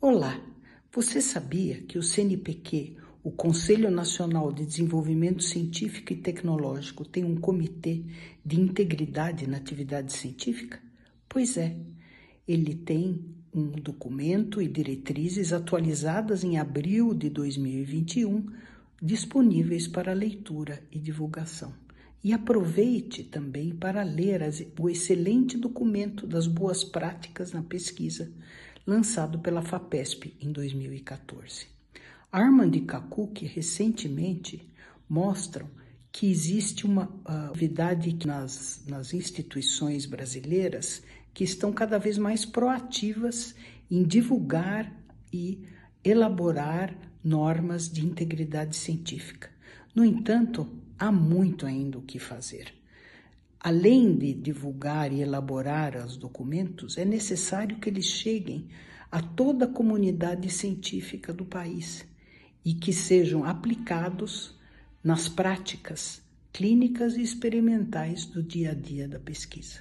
Olá, você sabia que o CNPq, o Conselho Nacional de Desenvolvimento Científico e Tecnológico, tem um comitê de integridade na atividade científica? Pois é, ele tem um documento e diretrizes atualizadas em abril de 2021, disponíveis para leitura e divulgação. E aproveite também para ler as, o excelente documento das boas práticas na pesquisa, lançado pela FAPESP em 2014. Armand e Kakuk recentemente mostram que existe uma uh, novidade nas, nas instituições brasileiras que estão cada vez mais proativas em divulgar e elaborar normas de integridade científica. No entanto, há muito ainda o que fazer. Além de divulgar e elaborar os documentos, é necessário que eles cheguem a toda a comunidade científica do país e que sejam aplicados nas práticas clínicas e experimentais do dia a dia da pesquisa.